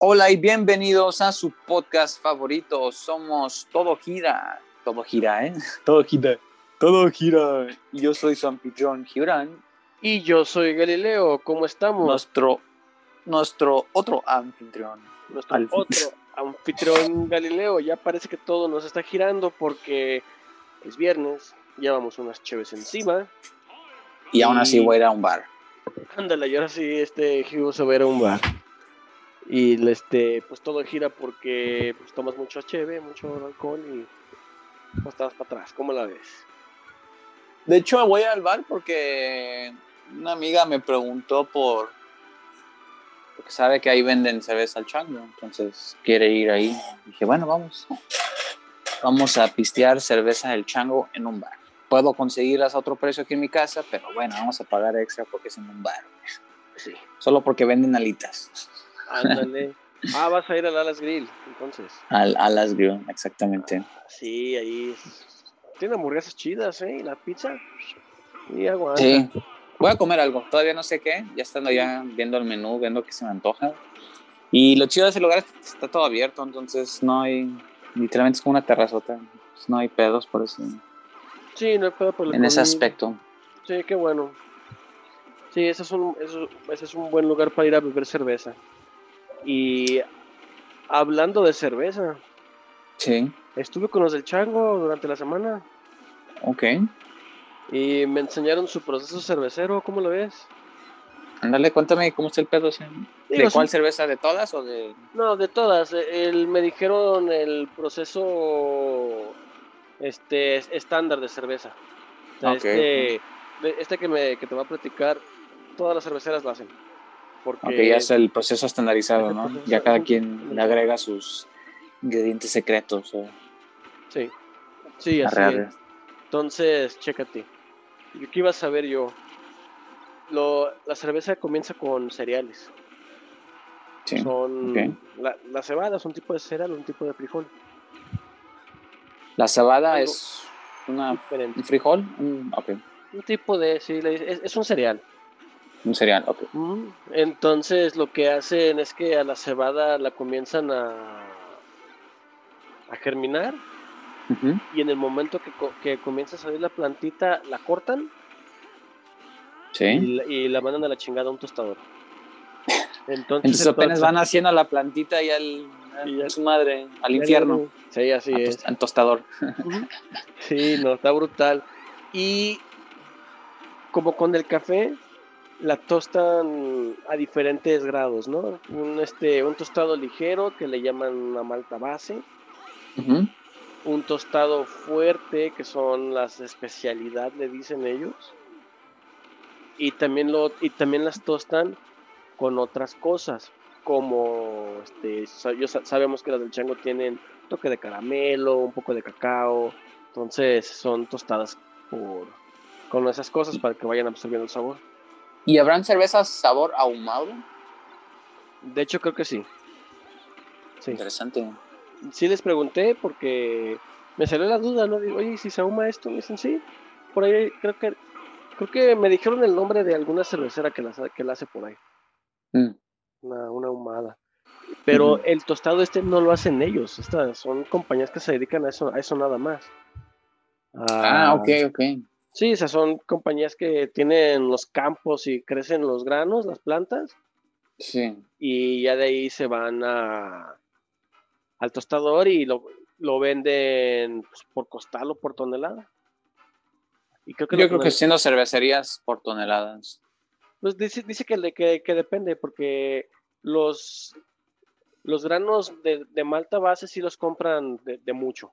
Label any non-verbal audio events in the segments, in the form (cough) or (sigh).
Hola y bienvenidos a su podcast favorito. Somos Todo Gira. Todo gira, ¿eh? (laughs) Todo gira. Todo gira. Y yo soy su anfitrión, Gibran. Y yo soy Galileo. ¿Cómo estamos? Nuestro, nuestro otro anfitrión. Nuestro otro anfitrión Galileo. Ya parece que todo nos está girando porque es viernes. Llevamos unas cheves encima. Y, aún así voy a ir a un bar. Ándale, y ahora sí este Hugo se va a ir a un bar. Y este, pues todo gira porque pues, tomas mucho cheve, mucho alcohol y pues estás para atrás. ¿Cómo la ves? De hecho, voy al bar porque una amiga me preguntó por. Porque sabe que ahí venden cerveza al chango, entonces quiere ir ahí. dije, bueno, vamos. Vamos a pistear cerveza del chango en un bar. Puedo conseguirlas a otro precio aquí en mi casa, pero bueno, vamos a pagar extra porque es en un bar. Sí. Solo porque venden alitas. Ándale. Ah, vas a ir al Alas Grill, entonces. Al Alas Grill, exactamente. Sí, ahí tiene hamburguesas chidas, ¿eh? Y la pizza. Y aguanta. Sí. Voy a comer algo, todavía no sé qué, ya estando ya viendo el menú, viendo qué se me antoja. Y lo chido de ese lugar es que está todo abierto, entonces no hay, literalmente es como una terrazota, no hay pedos por eso. Sí, no hay pedo por el En ese aspecto. Sí, qué bueno. Sí, ese es, un, ese es un buen lugar para ir a beber cerveza. Y hablando de cerveza. Sí. Estuve con los del Chango durante la semana. Ok. Y me enseñaron su proceso cervecero, ¿cómo lo ves? Ándale, cuéntame cómo está el pedo. ¿De cuál cerveza? ¿De todas o de...? No, de todas. El, me dijeron el proceso este estándar de cerveza. este, este que, me, que te va a platicar, todas las cerveceras lo hacen. Porque ya es el proceso estandarizado, ¿no? Ya cada quien le agrega sus ingredientes secretos. Sí, sí, así es. Entonces, chécate. ¿Qué iba a saber yo? Lo, la cerveza comienza con cereales. Sí. Son la, cebada es un tipo de cereal, un tipo de frijol. La cebada es una, un frijol, un, un tipo de, sí, es un cereal. Un cereal, ok. Entonces lo que hacen es que a la cebada la comienzan a, a germinar y en el momento que, que, comienza a salir la plantita la cortan ¿Sí? y, la mandan a la chingada a un tostador. (laughs) Entonces, apenas van haciendo la plantita y al, y a su madre, al infierno. Sí, así es. Al tostador. Sí, no, está brutal. Y como con el café, la tostan a diferentes grados, ¿no? Un, este, un tostado ligero que le llaman una malta base. Un tostado fuerte que son las especialidad, le dicen ellos. Y también, lo, y también las tostan con otras cosas, como este, sabemos que las del chango tienen toque de caramelo, un poco de cacao, entonces son tostadas por, con esas cosas para que vayan absorbiendo el sabor. ¿Y habrán cervezas sabor ahumado? De hecho, creo que sí. sí. Interesante. Sí les pregunté porque me salió la duda, ¿no? Digo, oye, si se ahuma esto, me dicen sí. Por ahí creo que creo que me dijeron el nombre de alguna cervecera que la, que la hace por ahí. Mm. Una, una, ahumada. Pero el tostado este no lo hacen ellos. Estas son compañías que se dedican a eso, a eso nada más. ah, ok, ok. Sí, esas son compañías que tienen los campos y crecen los granos, las plantas. Sí. Y ya de ahí se van a, al tostador y lo, venden pues, por costal o por tonelada. Y creo que Yo creo que siendo cervecerías por toneladas. Pues dice, dice que, que, que, depende, porque los, los granos de, de malta base sí los compran de mucho.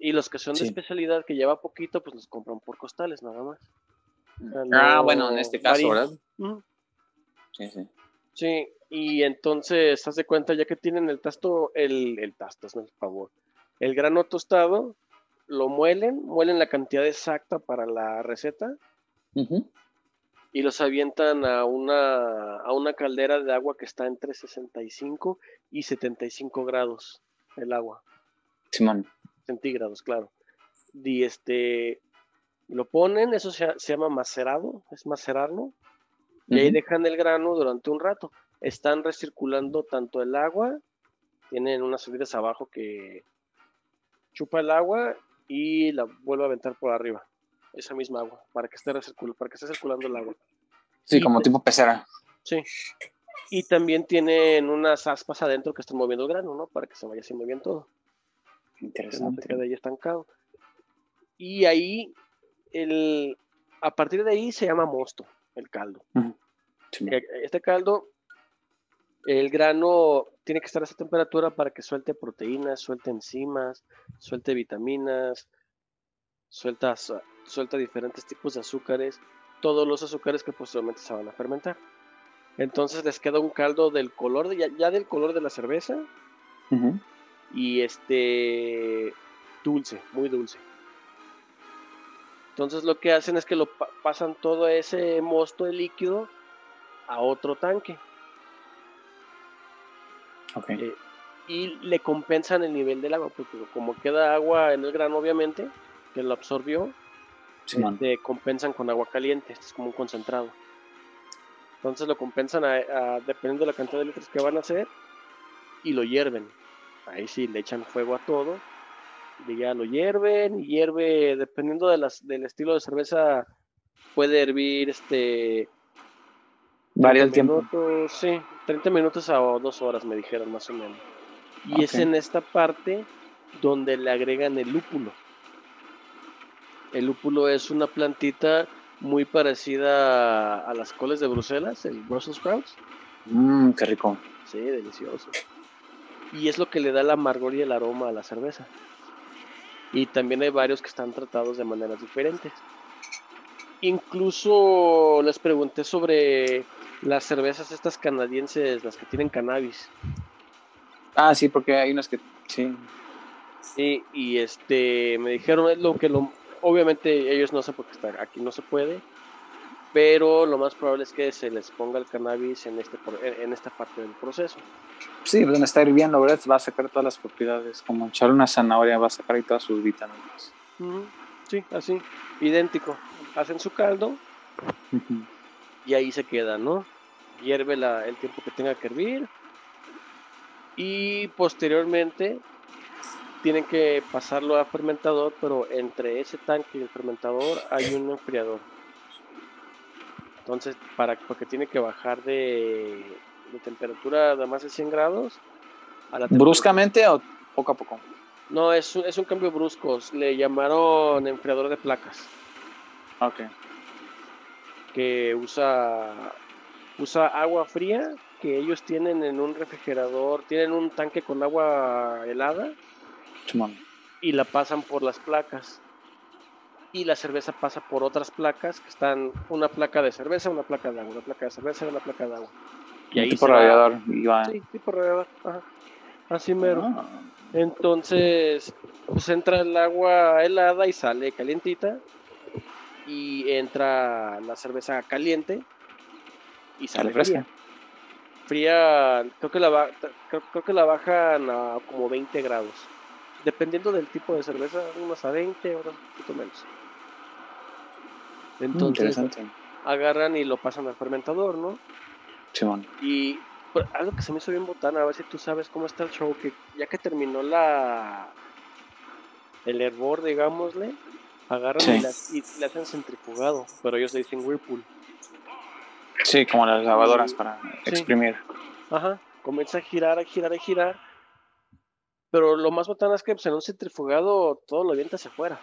Y los que son de especialidad, que lleva poquito, pues los compran por costales nada más. ah, bueno, en este caso, ¿verdad? Sí, sí. Sí, y entonces, haz de cuenta, ya que tienen el tasto, el, el tasto, es por favor, el grano tostado, lo muelen, muelen la cantidad exacta para la receta y los avientan a una, a una caldera de agua que está entre 65 y 75 grados el agua. Simón centígrados, claro. Y este, lo ponen, eso se, llama macerado, es macerarlo, y ahí dejan el grano durante un rato. están recirculando tanto el agua, tienen unas salidas abajo que chupa el agua y la vuelve a aventar por arriba, esa misma agua, para que esté, para que esté circulando el agua. Sí, como tipo pecera. Sí. Y también tienen unas aspas adentro que están moviendo el grano, ¿no? Para que se vaya haciendo bien todo. Interesante. Que no quede ahí estancado. Y ahí, el, a partir de ahí se llama mosto, el caldo. Este caldo, el grano tiene que estar a esa temperatura para que suelte proteínas, suelte enzimas, suelte vitaminas, suelta, suelta diferentes tipos de azúcares, todos los azúcares que posteriormente se van a fermentar. Entonces les queda un caldo del color, de, ya, del color de la cerveza. Y este dulce, muy dulce. Entonces lo que hacen es que lo pasan todo ese mosto de líquido a otro tanque. Eh, y le compensan el nivel del agua, porque como queda agua en el grano, obviamente, que lo absorbió, se este, compensan con agua caliente. Este es como un concentrado. Entonces lo compensan dependiendo de la cantidad de litros que van a hacer y lo hierven. Ahí sí le echan fuego a todo. Y ya lo hierven y hierve, dependiendo de las, del estilo de cerveza, puede hervir este. Varía el tiempo. Sí, 30 minutos a dos horas me dijeron más o menos. Y es en esta parte donde le agregan el lúpulo. El lúpulo es una plantita muy parecida a, las coles de Bruselas, el Brussels sprouts. Mmm, qué rico. Sí, delicioso. Y es lo que le da el amargor y el aroma a la cerveza. Y también hay varios que están tratados de maneras diferentes. Incluso les pregunté sobre las cervezas estas canadienses, las que tienen cannabis. Ah, sí, porque hay unas que sí. Sí, y este me dijeron es lo que lo Obviamente ellos no sé por qué están aquí no se puede, pero lo más probable es que se les ponga el cannabis en, este, en esta parte del proceso. Sí, donde está hirviendo, ¿verdad? Va a sacar todas las propiedades, como echar una zanahoria, va a sacar ahí todas sus vitaminas. Sí, así, idéntico. Hacen su caldo y ahí se queda, ¿no? Hierve la, el tiempo que tenga que hervir y posteriormente tienen que pasarlo a fermentador, pero entre ese tanque y el fermentador hay un enfriador. Entonces, para, porque tiene que bajar de, temperatura de más de 100 grados. ¿Bruscamente o poco a poco? No, es, es un cambio brusco. Le llamaron enfriador de placas. Ok. Que usa, usa agua fría que ellos tienen en un refrigerador. Tienen un tanque con agua helada y la pasan por las placas. Y la cerveza pasa por otras placas que están una placa de cerveza, una placa de agua, una placa de cerveza y una placa de agua. Y ahí tipo radiador. Sí, tipo radiador. Así mero. Ah. Entonces, pues entra el agua helada y sale calientita. Y entra la cerveza caliente y sale fresca. Fría, creo que la, creo que la bajan a como 20 grados dependiendo del tipo de cerveza, unos a 20, otros un poquito menos. Mm, Entonces, agarran y lo pasan al fermentador, ¿no? Simón. Y pues, algo que se me hizo bien botana, a ver si tú sabes cómo está el show, que ya que terminó la el hervor, digámosle, agarran y, le hacen centrifugado, pero ellos le dicen whirlpool. Sí, como las lavadoras para exprimir. Ajá, comienza a girar, a girar, a girar pero lo más botana es que pues, en un centrifugado todo lo avienta hacia afuera.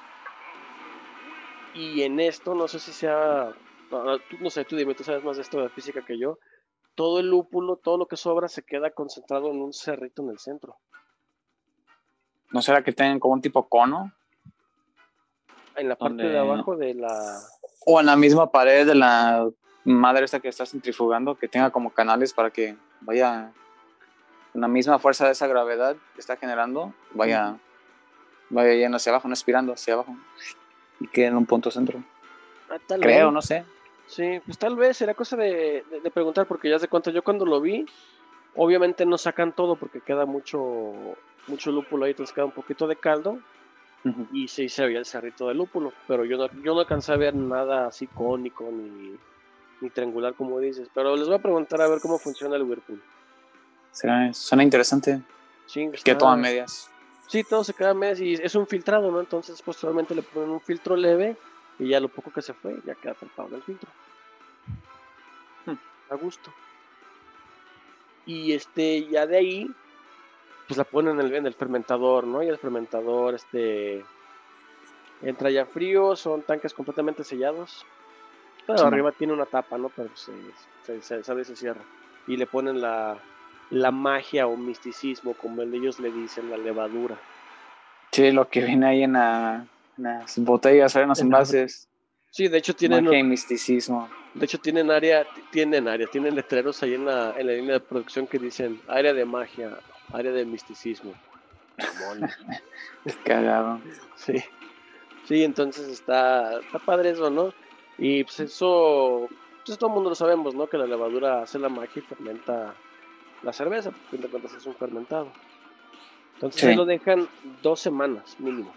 Y en esto, no sé si sea. No, sé, tú dime, tú sabes más de esto de física que yo. Todo el lúpulo, todo lo que sobra se queda concentrado en un cerrito en el centro. ¿No será que tengan como un tipo cono? En la parte de abajo de la. O en la misma pared de la madre esta que está centrifugando, que tenga como canales para que vaya la misma fuerza de esa gravedad que está generando vaya, vaya yendo hacia abajo, no expirando hacia abajo y quede en un punto centro. Ah, Creo, no sé. Sí, pues tal vez será cosa de, preguntar, porque ya se cuenta, yo cuando lo vi, obviamente no sacan todo porque queda mucho, mucho lúpulo ahí, entonces queda un poquito de caldo. Y sí se veía el cerrito de lúpulo, pero yo no, yo no alcancé a ver nada así cónico ni, ni triangular como dices. Pero les voy a preguntar a ver cómo funciona el Whirlpool. Suena interesante. Sí, que toman medias. Sí, todo se queda a medias y es un filtrado, ¿no? Entonces posteriormente le ponen un filtro leve y ya lo poco que se fue ya queda tapado el filtro. Hmm. A gusto. Y este, ya de ahí, pues la ponen en el, en el fermentador, ¿no? Y el fermentador, este, entra ya frío, son tanques completamente sellados. Pero arriba tiene una tapa, ¿no? Pero se, se, se, se cierra. Y le ponen la, la magia o misticismo, como ellos le dicen, la levadura. Sí, lo que viene ahí en, las botellas, en los envases. Sí, de hecho tienen... Magia y misticismo. De hecho tienen área, tienen área, tienen letreros ahí en la, en la línea de producción que dicen área de magia, área de misticismo. (laughs) Cagado. Sí. Sí, entonces está, está padre eso, ¿no? Y pues eso, pues todo el mundo lo sabemos, ¿no? Que la levadura hace la magia y fermenta la cerveza, porque de cuentas es un fermentado. Entonces se lo dejan dos semanas mínimo.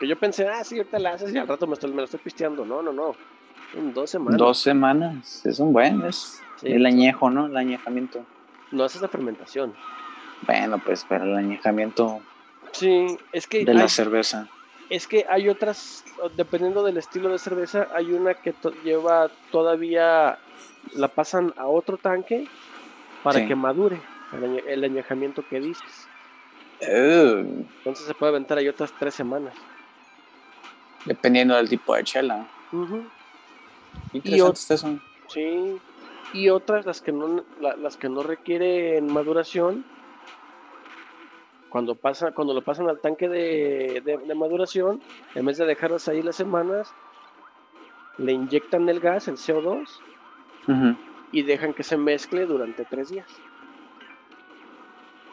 Que yo pensé, ah, sí, ahorita la haces y al rato me, estoy, me lo estoy pisteando. No, no, no. En dos semanas. Dos semanas, es un buen, es el añejo, ¿no? El añejamiento. No, esa es la fermentación. Bueno, pues, pero el añejamiento. Sí, es que. De la cerveza. Es que hay otras, dependiendo del estilo de cerveza, hay una que lleva todavía, la pasan a otro tanque para que madure el, añejamiento que dices. Entonces se puede aventar ahí otras tres semanas. Dependiendo del tipo de chela. y eso. Sí. Y otras, las que no, las que no requieren maduración, cuando pasa, cuando lo pasan al tanque de, maduración, en vez de dejarlas ahí las semanas, le inyectan el gas, el CO2, y dejan que se mezcle durante tres días.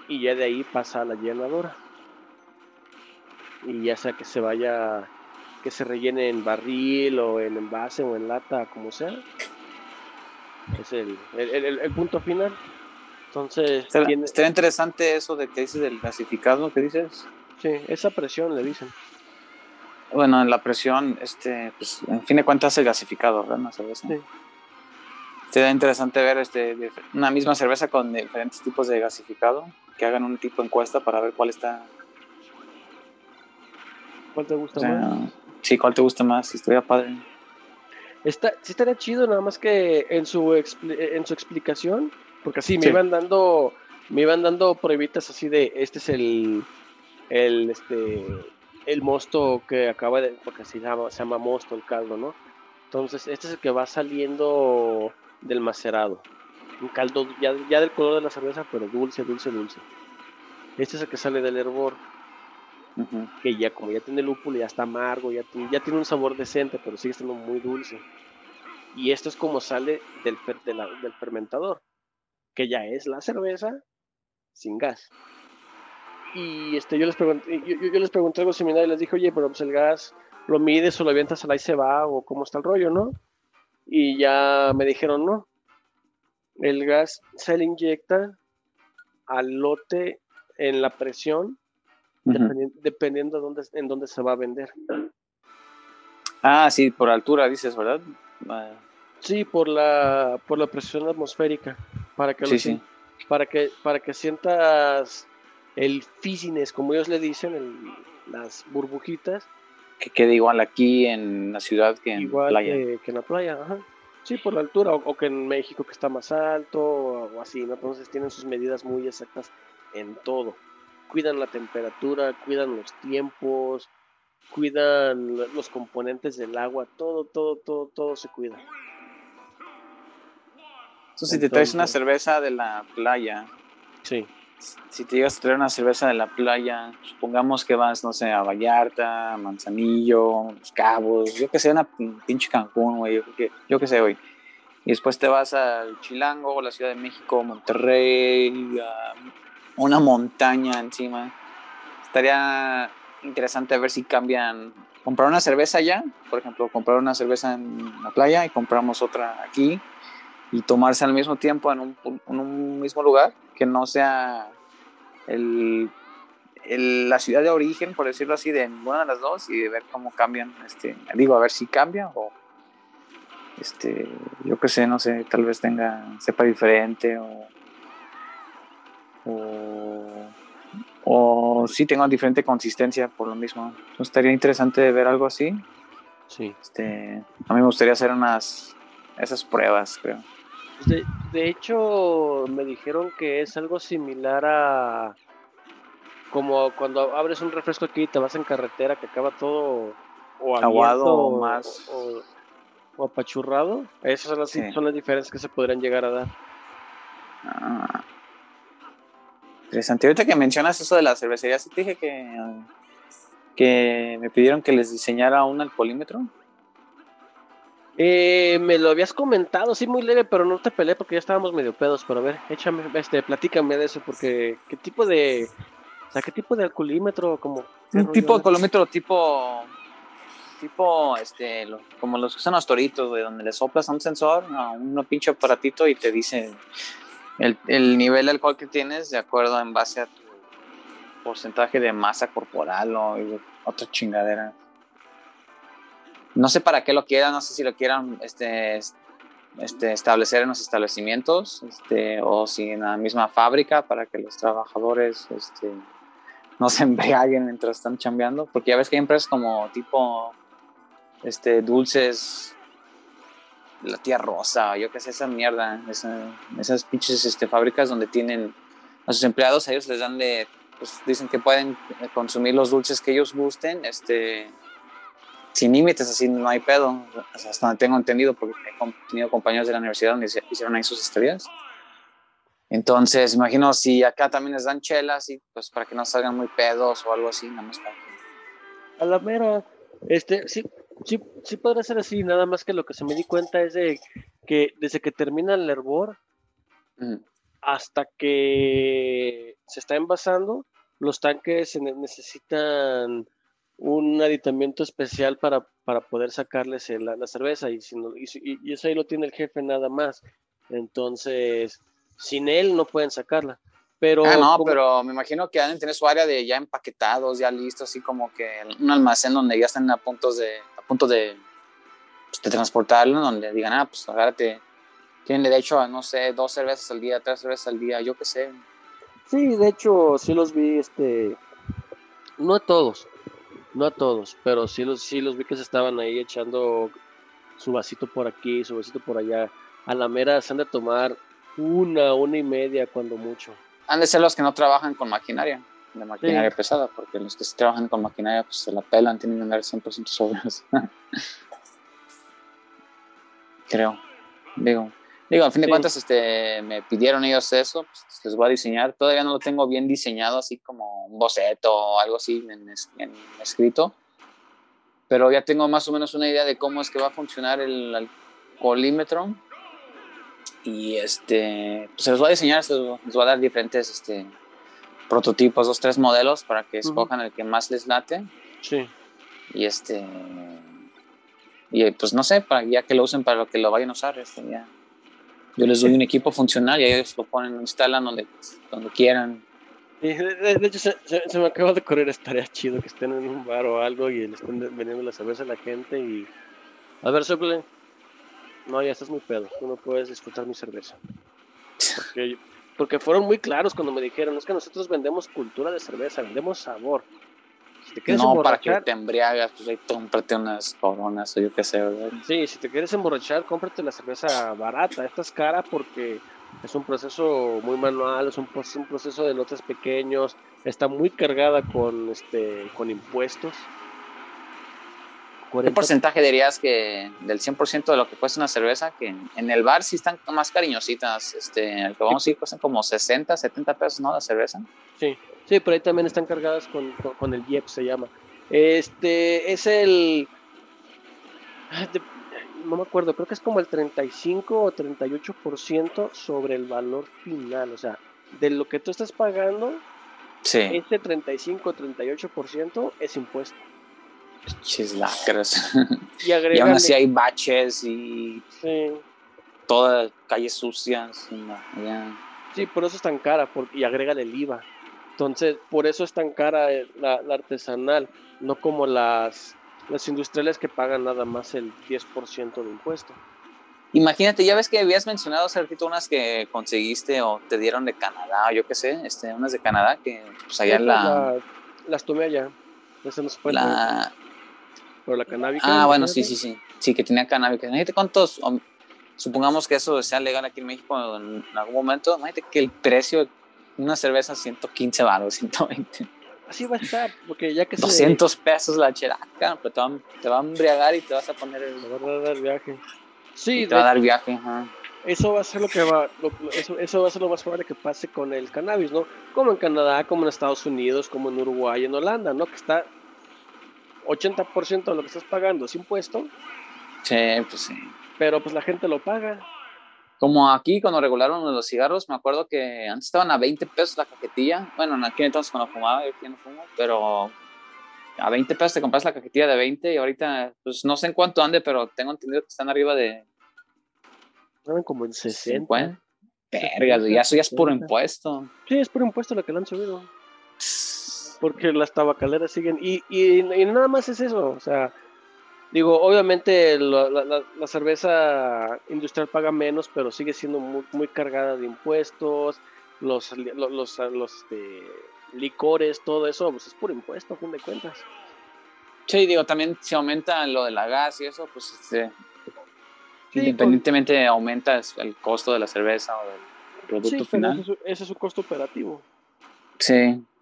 Y ya de ahí pasa a la llenadora. Y ya sea que se vaya, que se rellene en barril o en envase o en lata, como sea. Es el, punto final. Entonces, está, interesante eso de que dices del gasificado, ¿qué dices? Sí, esa presión le dicen. Bueno, en la presión, este, pues, en fin de cuentas, el gasificado, ¿verdad? Sí. Sería interesante ver este, una misma cerveza con diferentes tipos de gasificado, que hagan un tipo de encuesta para ver cuál está. ¿Cuál te gusta más? Sí, cuál te gusta más, historia padre. Está, sí estaría chido, nada más que en su, en su explicación, porque así me iban dando, me iban dando pruebitas así de, este es el, el, este, el mosto que acaba de, porque así se llama, se llama mosto el caldo, ¿no? Entonces, este es el que va saliendo del macerado. Un caldo ya, ya del color de la cerveza, pero dulce, dulce, dulce. Este es el que sale del hervor. Que ya, como ya tiene lúpulo, ya está amargo, ya tiene, ya tiene un sabor decente, pero sigue siendo muy dulce. Y esto es como sale del, del fermentador, que ya es la cerveza sin gas. Y este, yo, les pregunté, yo, yo, les pregunté algo similar y les dije, oye, pero pues el gas lo mides o lo avientas al ahí se va o cómo está el rollo, ¿no? Y ya me dijeron no. El gas se le inyecta al lote en la presión, dependiendo, de dónde, en dónde se va a vender. Ah, sí, por altura dices, ¿verdad? Sí, por la, por la presión atmosférica, para que, Para, que, para que sientas el físines, como ellos le dicen, las burbujitas, que quede igual aquí en la ciudad que en la playa. Que, que, en la playa, ajá. Sí, por la altura, o, que en México que está más alto, o así, ¿no? Entonces tienen sus medidas muy exactas en todo. Cuidan la temperatura, cuidan los tiempos, cuidan los componentes del agua, todo, todo, todo, todo se cuida. Entonces, si te traes una cerveza de la playa, sí si te llegas a traer una cerveza de la playa, supongamos que vas, no sé, a Vallarta, Manzanillo, Los Cabos, yo que sé, una pinche Cancún, güey, yo, que, yo que sé, güey. Y después te vas al Chilango, la Ciudad de México, Monterrey, a una montaña encima. Estaría interesante ver si cambian. Comprar una cerveza allá, por ejemplo, comprar una cerveza en la playa y compramos otra aquí y tomarse al mismo tiempo en en un mismo lugar que no sea el, la ciudad de origen, por decirlo así, de ninguna de las dos y de ver cómo cambian, este, digo, a ver si cambia o este, yo qué sé, no sé, tal vez tenga, sepa diferente o, o, o sí tenga diferente consistencia por lo mismo. estaría interesante ver algo así. Sí. Este, a mí me gustaría hacer unas, esas pruebas, creo. De, de hecho, me dijeron que es algo similar a como cuando abres un refresco aquí y te vas en carretera que acaba todo o aguado o más o, apachurrado. Esas son las, son las diferencias que se podrían llegar a dar. Ah. Interesante. Ahorita que mencionas eso de la cervecería, ¿sí te dije que, que me pidieron que les diseñara un alcoholímetro? Eh, me lo habías comentado, sí, muy leve, pero no te peleé porque ya estábamos medio pedos. Pero a ver, échame, este, platícame de eso, porque ¿qué tipo de, o sea, qué tipo de alcoholímetro? Como, un tipo de alcoholímetro tipo tipo, este, como los que usan los toritos, de donde le soplas a un sensor, a un pinche aparatito y te dice el, el, nivel de alcohol que tienes de acuerdo en base a tu porcentaje de masa corporal o otra chingadera. No sé para qué lo quieran, no sé si lo quieran este, este, establecer en los establecimientos este, o si en la misma fábrica para que los trabajadores este, no se (laughs) embriaguen mientras están chambeando, porque ya ves que hay empresas como tipo este, dulces, la tía rosa, yo qué sé, esa mierda, esas pinches este, fábricas donde tienen a sus empleados, a ellos les dan de, pues dicen que pueden consumir los dulces que ellos gusten, este, sin límites, así no hay pedo, hasta donde tengo entendido, porque he tenido compañeros de la universidad donde hicieron ahí sus estudios. Entonces, imagino si acá también les dan chelas, y pues para que no salgan muy pedos o algo así, nada más para A la mera, este, sí, sí, sí podría ser así, nada más que lo que se me di cuenta es de que desde que termina el hervor hasta que se está envasando, los tanques necesitan un aditamiento especial para, para poder sacarles la, la cerveza y, si y, eso ahí lo tiene el jefe nada más. Entonces, sin él no pueden sacarla. Pero, ah, no, pero me imagino que deben tener su área de ya empaquetados, ya listos, así como que un almacén donde ya están a puntos de, a punto de, pues, de transportarlo, donde digan, ah, pues agárrate, tienen derecho a, no sé, dos cervezas al día, tres cervezas al día, yo qué sé. Sí, de hecho, sí los vi, este, no a todos, no a todos, pero sí los, sí los vi que se estaban ahí echando su vasito por aquí, su vasito por allá. A la mera se han de tomar una, una y media cuando mucho han de ser los que no trabajan con maquinaria, de maquinaria pesada, porque los que sí trabajan con maquinaria pues se la pelan, tienen que andar 100% sobres. (laughs) Creo. Digo, digo, al fin de cuentas este, me pidieron ellos eso, pues les voy a diseñar. Todavía no lo tengo bien diseñado, así como un boceto o algo así en, en escrito. Pero ya tengo más o menos una idea de cómo es que va a funcionar el alcoholímetro y este, pues se los voy a diseñar, se los voy a dar diferentes este, prototipos, dos, tres modelos para que escojan el que más les late. Sí. Y este, y pues no sé, para ya que lo usen para lo que lo vayan a usar, este, ya. Yo les doy un equipo funcional y ellos lo ponen, lo instalan donde, donde quieran. de, hecho, se, me acaba de correr, estaría chido que estén en un bar o algo y le estén vendiendo la cerveza a la gente y... A ver, Sople, no, ya estás muy pedo, tú no puedes disfrutar mi cerveza. Porque, fueron muy claros cuando me dijeron, es que nosotros vendemos cultura de cerveza, vendemos sabor. Si te quieres no, para que te embriagas, pues ahí cómprate unas coronas o yo qué sé, ¿verdad? Sí, si te quieres emborrachar, cómprate la cerveza barata. Esta es cara porque es un proceso muy manual, es un, un proceso de lotes pequeños, está muy cargada con, este, con impuestos. ¿Qué porcentaje dirías que del 100% de lo que cuesta una cerveza, que en, el bar sí están más cariñositas, este, el que vamos a ir cuestan como 60, 70 pesos, ¿no? La cerveza. Sí, sí, pero ahí también están cargadas con, con, el IEP, se llama. Este, es el, no me acuerdo, creo que es como el 35 o 38% sobre el valor final, o sea, de lo que tú estás pagando, sí. ese 35 o 38% es impuesto. Chislacras. Y, (laughs) y aún así hay baches y todas calles sucias. Sí, por eso es tan cara y agrega el IVA. Entonces, por eso es tan cara la, artesanal, no como las, las industriales que pagan nada más el 10% de impuesto. Imagínate, ya ves que habías mencionado hace ratito unas que conseguiste o te dieron de Canadá, o yo qué sé, este, unas de Canadá que pues allá Sí, la, la- las tomé allá. Esa no se puede la- Pero la canábica. Ah, bueno, sí, sí, sí. Sí, que tenía cannabis. Imagínate cuántos. supongamos que eso sea legal aquí en México en algún momento. Imagínate que el precio una cerveza 115 baros, 120, Así va a estar, porque ya que se. 200 pesos la cheraca. Pero te va, te va a embriagar y te vas a poner el. se va a dar viaje. Sí, te va a dar viaje. ajá. eso va a ser lo que va. lo- lo- eso, eso va a ser lo más probable que pase con el cannabis, ¿no? Como en Canadá, como en Estados Unidos, como en Uruguay, en Holanda, ¿no? Que está 80% de lo que estás pagando es impuesto, Sí, pues sí. pero pues la gente lo paga. Como aquí cuando regularon los cigarros, me acuerdo que antes estaban a 20 pesos la cajetilla. Bueno, en aquel entonces cuando fumaba, yo ya no fumo, pero a 20 pesos te compras la cajetilla de 20 y ahorita, pues no sé en cuánto ande, pero tengo entendido que están arriba de Estaban como en 60. 50. Vergas, y eso ya es puro 60. impuesto. Sí, es por impuesto lo que le han subido. Porque las tabacaleras siguen. Y, y, y nada más es eso. O sea, digo, obviamente la, la- cerveza industrial paga menos, pero sigue siendo muy, muy cargada de impuestos. Los, li- lo- los, los, este, licores, todo eso, pues es puro impuesto, a fin de cuentas. Sí, digo, también si aumenta lo de la gas y eso, pues este, Sí, independientemente aumenta el costo de la cerveza o del producto Sí, pero final. ese, es- ese es su costo operativo. Sí,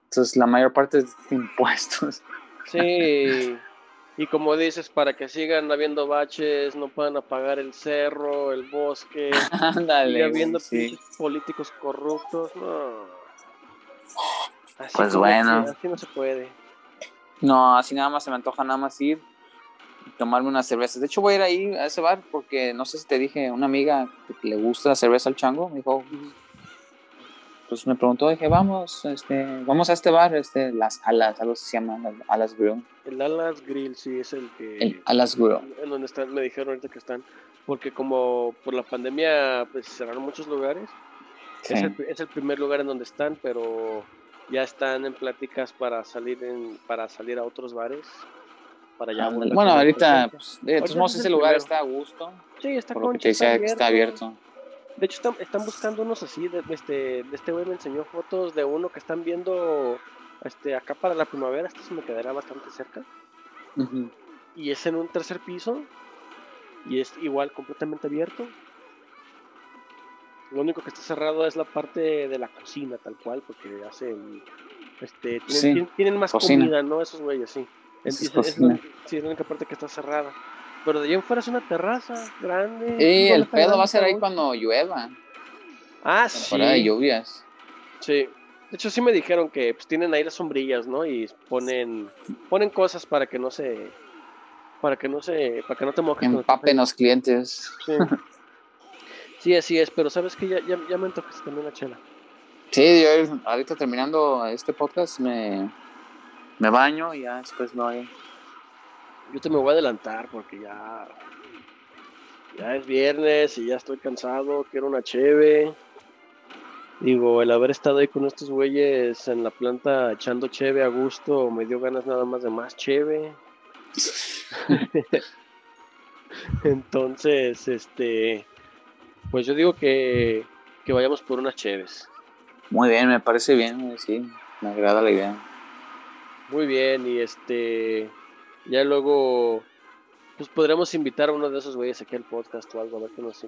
entonces la mayor parte es de impuestos. Sí. Y como dices, para que sigan habiendo baches, no puedan apagar el cerro, el bosque. (laughs) Ándale. habiendo sí. políticos corruptos, no. Así Pues bueno. así no se puede. No, así nada más se me antoja nada más ir y tomarme unas cervezas. De hecho, voy a ir ahí a ese bar porque no sé si te dije, una amiga que le gusta la cerveza al chango, me dijo, pues me preguntó, dije, vamos, este, vamos a este bar, este, las alas, algo se llama, las alas grill. El Alas Grill sí es el que. El alas grill. En donde están, me dijeron ahorita que están. Porque como por la pandemia pues cerraron muchos lugares. Sí. Es, el, es el primer lugar en donde están, pero ya están en pláticas para salir en, para salir a otros bares. Para Ándale. volver Bueno, ahorita, pues, de todos modos, ese lugar primero. está a gusto, Sí, está por lo que concha, te decía que está abierto. De hecho, están, están buscando unos así. De, de este, de este güey me enseñó fotos de uno que están viendo este, acá para la primavera. Este se me quedará bastante cerca. Y es en un tercer piso. Y es igual completamente abierto. Lo único que está cerrado es la parte de la cocina, tal cual, porque hacen. Este, tienen, Sí, tienen más cocina. comida, ¿no? Esos güeyes, sí. Es Es- es cocina. la- sí, es la única parte que está cerrada. Pero de allá fuera es una terraza grande. Y Bueno, el pedo va a ser ahí cuando llueva, Ah, sí. temporada de lluvias. Sí. De hecho, sí me dijeron que pues, tienen ahí las sombrillas, ¿no? Y ponen ponen cosas para que no se para que no se para que no te estás Empapen los clientes. Sí. (laughs) Sí, así es, pero sabes que ya, ya, ya me antojaste también la chela. Sí, yo ahorita terminando este podcast me, me baño y ya después no hay. Yo te me voy a adelantar porque ya ya es viernes y ya estoy cansado, quiero una cheve. Digo, el haber estado ahí con estos güeyes en la planta echando cheve a gusto me dio ganas nada más de más cheve. (laughs) Entonces, este, pues yo digo que, que vayamos por unas cheves. Muy bien, me parece bien, sí, me agrada la idea. Muy bien, y este, ya luego, pues podremos invitar a uno de esos güeyes aquí al podcast o algo, a ver que nos,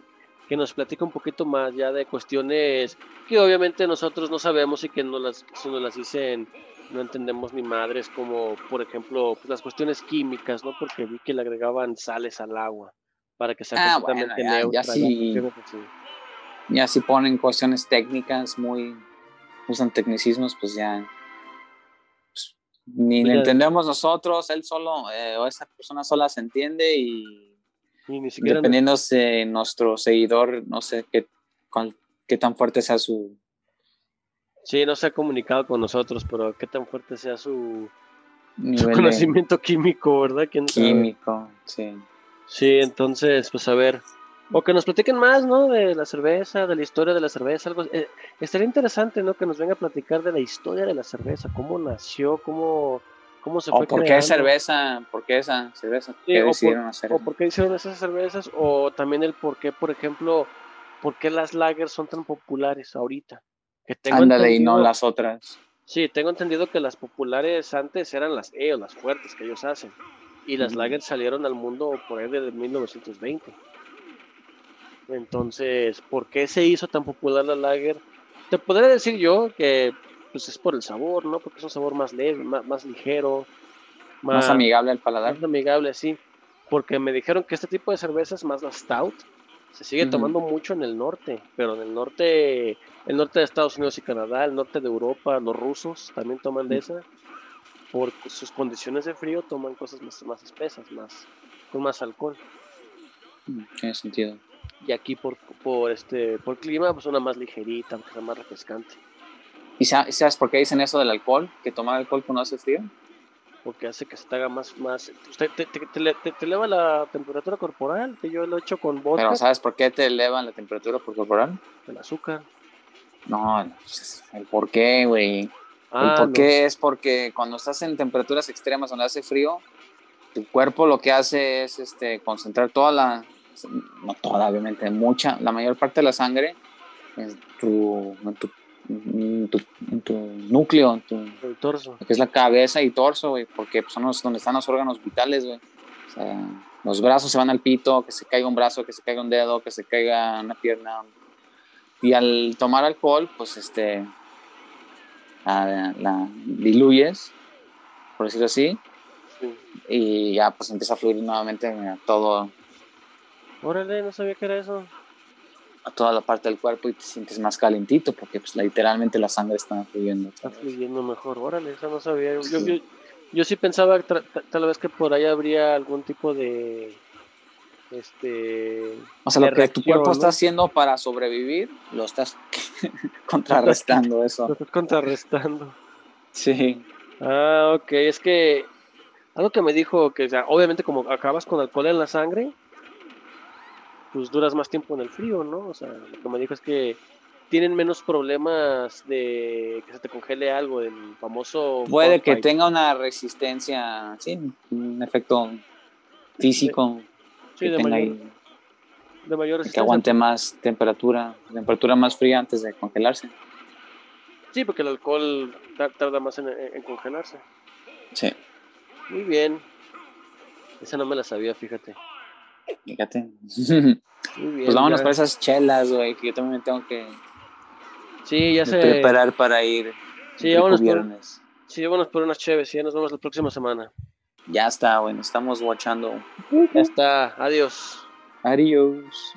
que nos platique un poquito más ya de cuestiones que obviamente nosotros no sabemos y que no las, si nos las dicen no entendemos ni madres, como por ejemplo pues, las cuestiones químicas, ¿no? Porque vi que le agregaban sales al agua para que sea Ah, completamente bueno, ya- neutra. ya así. Ya si ponen cuestiones técnicas muy, usan tecnicismos, pues ya ni le entendemos nosotros, él solo eh, o esa persona sola se entiende y Y ni siquiera dependiendo de nuestro seguidor, no sé qué, cuál- qué tan fuerte sea su... Sí, no se ha comunicado con nosotros, pero qué tan fuerte sea su, su nivel de conocimiento químico, ¿verdad? ¿Quién sabe? químico, sí. Sí, entonces, pues a ver. O que nos platiquen más, ¿no? De la cerveza, de la historia de la cerveza, algo. eh, estaría interesante, ¿no? Que nos venga a platicar de la historia de la cerveza, cómo nació, cómo, cómo se O fue por qué creando. cerveza, por qué esa cerveza, Sí, qué o por- decidieron hacer. o por qué hicieron esas cervezas, o también el por qué, por ejemplo, por qué las lagers son tan populares ahorita. Que tengo Ándale y no las otras. Sí, tengo entendido que las populares antes eran las E o las fuertes que ellos hacen. Y las Ujú. lagers salieron al mundo por ahí de 1920. Entonces, ¿por qué se hizo tan popular la lager? Te podría decir yo que pues es por el sabor, ¿no? Porque es un sabor más leve, más, más ligero, Más amigable al paladar. más amigable, sí. Porque me dijeron que este tipo de cervezas, más la stout, se sigue tomando mucho en el norte, pero en el norte, el norte de Estados Unidos y Canadá, el norte de Europa, los rusos también toman de esa. Por sus condiciones de frío toman cosas más, más espesas, más con más alcohol. Mm, Tiene sentido. Y aquí por, por este por clima, pues una más ligerita, sea más refrescante, ¿Y sa- sabes por qué dicen eso del alcohol? Que tomar alcohol cuando hace frío. porque hace que se te haga más, más, usted te, te, te, te- te eleva la temperatura corporal, que yo lo he hecho con vodka, Pero ¿sabes por qué te elevan la temperatura por corporal? el azúcar. No, no, el por qué, güey. Ah, el por no. qué es porque cuando estás en temperaturas extremas donde hace frío, tu cuerpo lo que hace es este, concentrar toda la, no toda, obviamente, mucha, la mayor parte de la sangre en tu, en tu, en tu, en tu núcleo, en tu, El torso. lo que es la cabeza y torso, güey, porque pues, son los, donde están los órganos vitales, güey. O sea, los brazos se van al pito, que se caiga un brazo, que se caiga un dedo, que se caiga una pierna. Y al tomar alcohol, pues este, la, la diluyes, por decirlo así, Sí. y ya pues empieza a fluir nuevamente todo, Órale, no sabía que era eso. a toda la parte del cuerpo y te sientes más calentito, porque pues literalmente la sangre está fluyendo. Está fluyendo mejor. Órale, eso no sabía. Yo, Sí. yo, yo sí pensaba tal vez que por ahí habría algún tipo de. Este. O sea, lo que tu cuerpo ¿no? está haciendo para sobrevivir, lo estás (laughs) contrarrestando (laughs) Lo eso. estás contrarrestando. Sí. Ah, ok. Es que. Algo que me dijo que, o sea, obviamente, como acabas con alcohol en la sangre, pues duras más tiempo en el frío, ¿no? O sea, lo que me dijo es que tienen menos problemas de que se te congele algo, el famoso. Puede que tenga una resistencia, sí, un efecto físico Sí, que de tenga mayor, ahí, de mayor que resistencia. aguante más temperatura, temperatura más fría antes de congelarse. Sí, porque el alcohol ta- tarda más en, en congelarse. Sí, Muy bien. Esa no me la sabía, fíjate. Fíjate. Bien. Pues vámonos por esas chelas, güey, que yo también tengo que Sí, ya se. preparar para ir. Sí, vámonos por, sí, vámonos por unas chéves. y Ya nos vemos la próxima semana. Ya está, bueno, estamos watchando. Ya está. Adiós. Adiós.